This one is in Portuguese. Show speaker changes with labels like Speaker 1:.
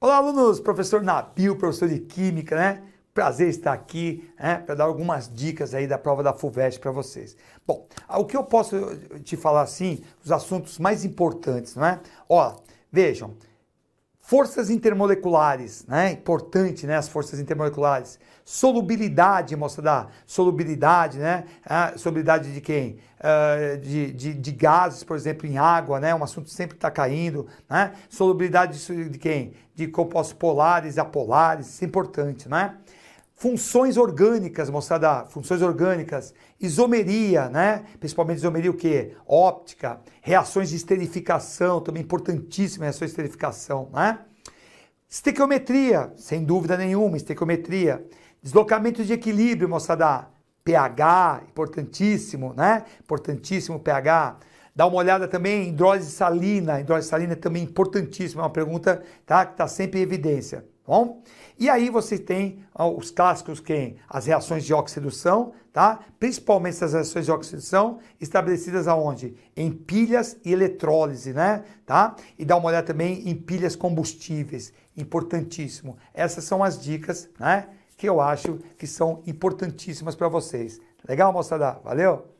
Speaker 1: Olá, alunos! Professor Nabil, professor de Química, né? Prazer estar aqui né, para dar algumas dicas aí da prova da FUVEST para vocês. Bom, o que eu posso te falar assim, os assuntos mais importantes, não é? Ó, vejam, Forças intermoleculares, né? Importante, né? As forças intermoleculares. Solubilidade, moçada. Solubilidade, né? Ah, solubilidade de quem? Uh, de, de, de, gases, por exemplo, em água, né? Um assunto sempre está caindo, né? Solubilidade de, de quem? De compostos polares, apolares, isso é importante, né? Funções orgânicas, moçada, funções orgânicas, isomeria, né? Principalmente isomeria o quê? Óptica, reações de esterificação, também importantíssima reações de esterificação, né? Estequiometria, sem dúvida nenhuma, estequiometria. Deslocamento de equilíbrio, moçada, pH, importantíssimo, né? Importantíssimo pH. Dá uma olhada também em hidrólise salina, hidrólise salina é também importantíssima, é uma pergunta tá, que está sempre em evidência. Bom? E aí você tem os clássicos quem? As reações de oxidação, tá? Principalmente essas reações de oxidação estabelecidas aonde? Em pilhas e eletrólise, né? Tá? E dá uma olhada também em pilhas combustíveis, importantíssimo. Essas são as dicas, né? Que eu acho que são importantíssimas para vocês. Legal, moçada? Valeu?